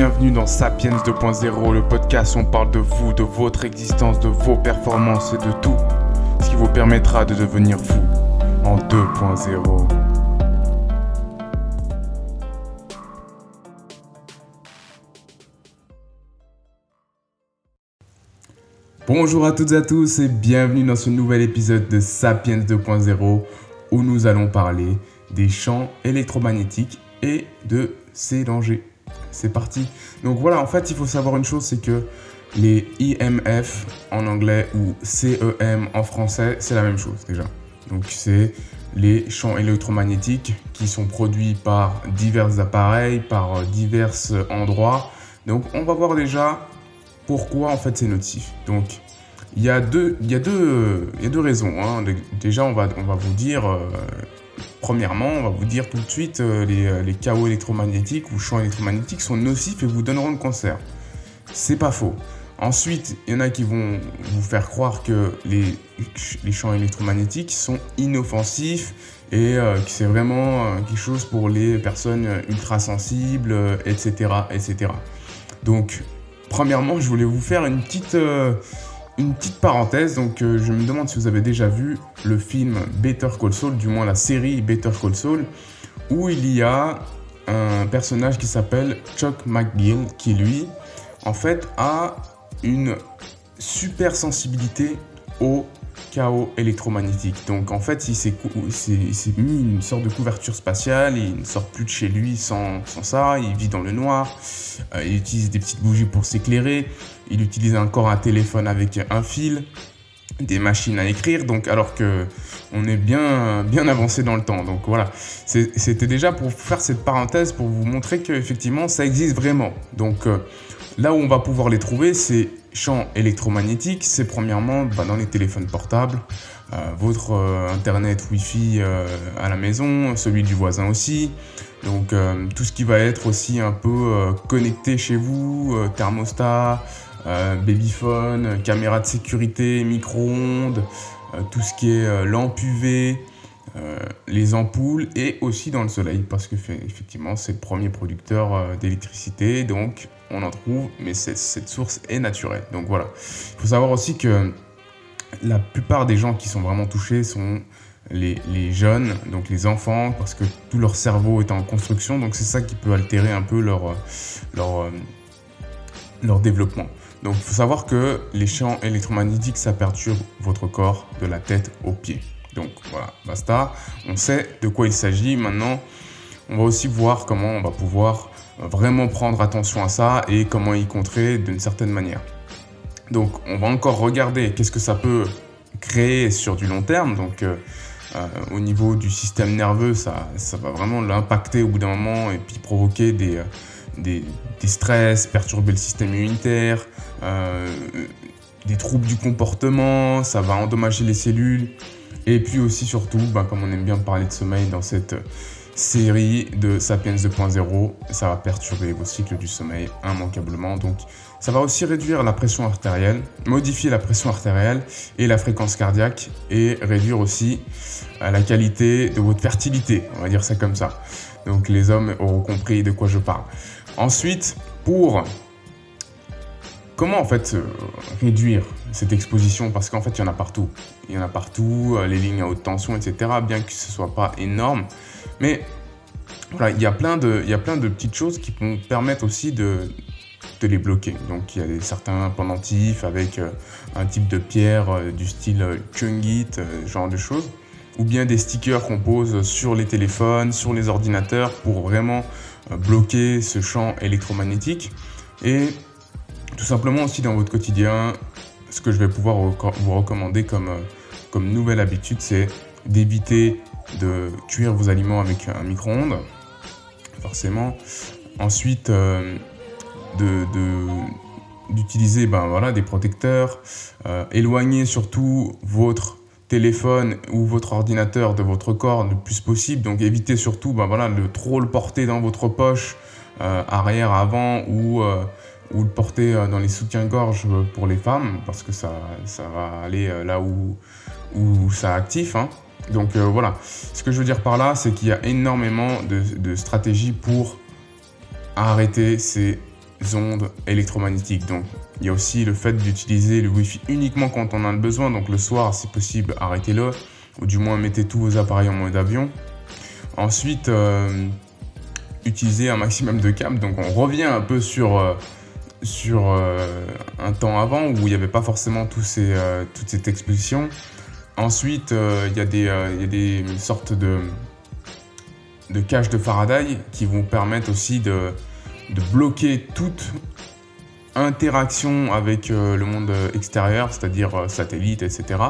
Bienvenue dans Sapiens 2.0, le podcast où on parle de vous, de votre existence, de vos performances et de tout ce qui vous permettra de devenir vous en 2.0. Bonjour à toutes et à tous et bienvenue dans ce nouvel épisode de Sapiens 2.0 où nous allons parler des champs électromagnétiques et de ses dangers. C'est parti. Donc voilà, en fait, il faut savoir une chose, c'est que les IMF en anglais ou CEM en français, c'est la même chose déjà. Donc c'est les champs électromagnétiques qui sont produits par divers appareils, par divers endroits. Donc on va voir déjà pourquoi en fait c'est notif. Donc il y a deux, il y a deux, il y a deux raisons. Hein. Déjà on va, on va vous dire, euh, premièrement on va vous dire tout de suite euh, les, les, chaos électromagnétiques ou champs électromagnétiques sont nocifs et vous donneront le cancer. C'est pas faux. Ensuite, il y en a qui vont vous faire croire que les, champs électromagnétiques sont inoffensifs et euh, que c'est vraiment euh, quelque chose pour les personnes ultra sensibles, etc., etc. Donc, premièrement, je voulais vous faire une petite, euh, une petite parenthèse. Donc, euh, je me demande si vous avez déjà vu le film Better Call Saul, du moins la série Better Call Saul, où il y a un personnage qui s'appelle Chuck McGill, qui lui, en fait, a une super sensibilité au chaos électromagnétique. Donc en fait, il s'est mis une sorte de couverture spatiale, il ne sort plus de chez lui sans, sans ça, il vit dans le noir, euh, il utilise des petites bougies pour s'éclairer, il utilise encore un téléphone avec un fil, des machines à écrire, donc alors que on est bien, bien avancé dans le temps. Donc voilà, c'était déjà pour faire cette parenthèse pour vous montrer qu'effectivement ça existe vraiment. Donc euh, là où on va pouvoir les trouver, c'est champs électromagnétiques, c'est premièrement bah, dans les téléphones portables, euh, votre euh, internet Wi-Fi à la maison, celui du voisin aussi. Donc tout ce qui va être aussi un peu connecté chez vous, euh, babyphone, caméra de sécurité, micro-ondes, tout ce qui est lampe UV, les ampoules et aussi dans le soleil parce que effectivement c'est le premier producteur d'électricité donc on en trouve, mais cette, cette, source est naturelle. Donc voilà. Il faut savoir aussi que la plupart des gens qui sont vraiment touchés sont les, les, jeunes, donc les enfants, parce que tout leur cerveau est en construction, donc c'est ça qui peut altérer un peu leur, leur, leur développement. Donc il faut savoir que les champs électromagnétiques, ça perturbe votre corps de la tête aux pieds. Donc voilà, basta. On sait de quoi il s'agit. Maintenant, on va aussi voir comment on va pouvoir vraiment prendre attention à ça et comment y contrer d'une certaine manière. Donc on va encore regarder qu'est-ce que ça peut créer sur du long terme. Donc euh, euh, au niveau du système nerveux, ça, ça va vraiment l'impacter au bout d'un moment et puis provoquer des, euh, des, stress, perturber le système immunitaire, euh, des troubles du comportement, ça va endommager les cellules. Et puis aussi surtout, bah, comme on aime bien parler de sommeil dans cette série de Sapiens 2.0, ça va perturber vos cycles du sommeil immanquablement. Donc ça va aussi réduire la pression artérielle, modifier la pression artérielle et la fréquence cardiaque et réduire aussi la qualité de votre fertilité, on va dire ça comme ça. Donc les hommes auront compris de quoi je parle. Ensuite, pour comment en fait réduire cette exposition parce qu'en fait il y en a partout. Il y en a partout, les lignes à haute tension, etc. Bien que ce soit pas énorme, mais voilà, il y a plein de, il y a plein de petites choses qui vont permettre aussi de, de les bloquer. Donc il y a certains pendentifs avec euh, un type de pierre euh, du style Chungit, euh, genre de choses, ou bien des stickers qu'on pose sur les téléphones, sur les ordinateurs pour vraiment euh, bloquer ce champ électromagnétique. Et tout simplement aussi dans votre quotidien, ce que je vais pouvoir vous recommander comme, euh, comme nouvelle habitude, c'est d'éviter de cuire vos aliments avec un micro-ondes, forcément. Ensuite, euh, d'utiliser ben, voilà, des protecteurs, euh, éloigner surtout votre téléphone ou votre ordinateur de votre corps le plus possible, donc évitez surtout ben, voilà, de trop le porter dans votre poche, euh, arrière, avant, ou, euh, ou le porter dans les soutiens-gorge pour les femmes, parce que ça, ça va aller là où, où ça active. Hein. Donc euh, voilà, ce que je veux dire par là, c'est qu'il y a énormément de, de stratégies pour arrêter ces ondes électromagnétiques. Donc, il y a aussi le fait d'utiliser le Wi-Fi uniquement quand on en a besoin. Donc, le soir, si possible, arrêtez-le. Ou du moins, mettez tous vos appareils en mode avion. Ensuite, euh, utilisez un maximum de câbles. Donc, on revient un peu sur, euh, sur euh, un temps avant où il n'y avait pas forcément ces, toute cette exposition. Ensuite, il y, a des, y a des sortes de, de caches de Faraday qui vont permettre aussi de, de bloquer toute interaction avec euh, le monde extérieur, c'est-à-dire euh, satellite, etc.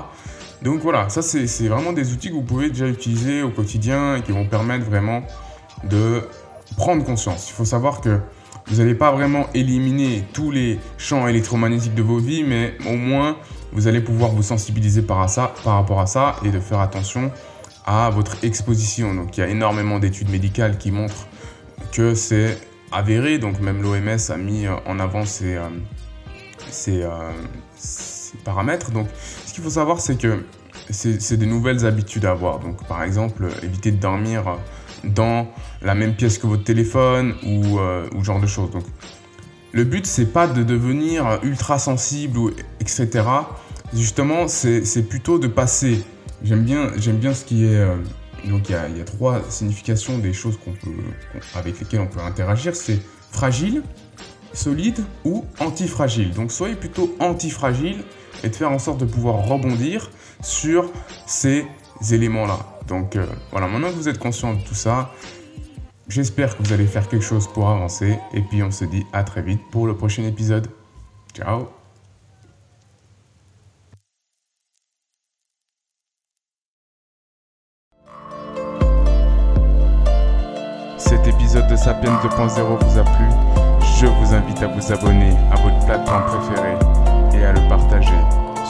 Donc voilà, ça c'est vraiment des outils que vous pouvez déjà utiliser au quotidien et qui vont permettre vraiment de prendre conscience. Il faut savoir que vous n'allez pas vraiment éliminer tous les champs électromagnétiques de vos vies, mais au moins vous allez pouvoir vous sensibiliser par, ça, par rapport à ça et de faire attention à votre exposition. Donc il y a énormément d'études médicales qui montrent que c'est avéré, donc même l'OMS a mis euh, en avant ces, euh, euh, ces, paramètres. Donc ce qu'il faut savoir, c'est que c'est des nouvelles habitudes à avoir. Donc par exemple, éviter de dormir dans la même pièce que votre téléphone ou, ou genre de choses. Donc le but, c'est pas de devenir ultra sensible, ou, etc. Justement, c'est plutôt de passer. J'aime bien, bien ce qui est donc il y, a, trois significations des choses qu'on peut, avec lesquelles on peut interagir. C'est fragile, solide ou antifragile. Donc soyez plutôt antifragile et de faire en sorte de pouvoir rebondir sur ces éléments-là. Donc euh, voilà, maintenant que vous êtes conscient de tout ça, j'espère que vous allez faire quelque chose pour avancer. Et puis on se dit à très vite pour le prochain épisode. Ciao cet épisode de Sapiens 2.0 vous a plu, je vous invite à vous abonner à votre plateforme préférée et à le partager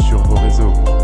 sur vos réseaux.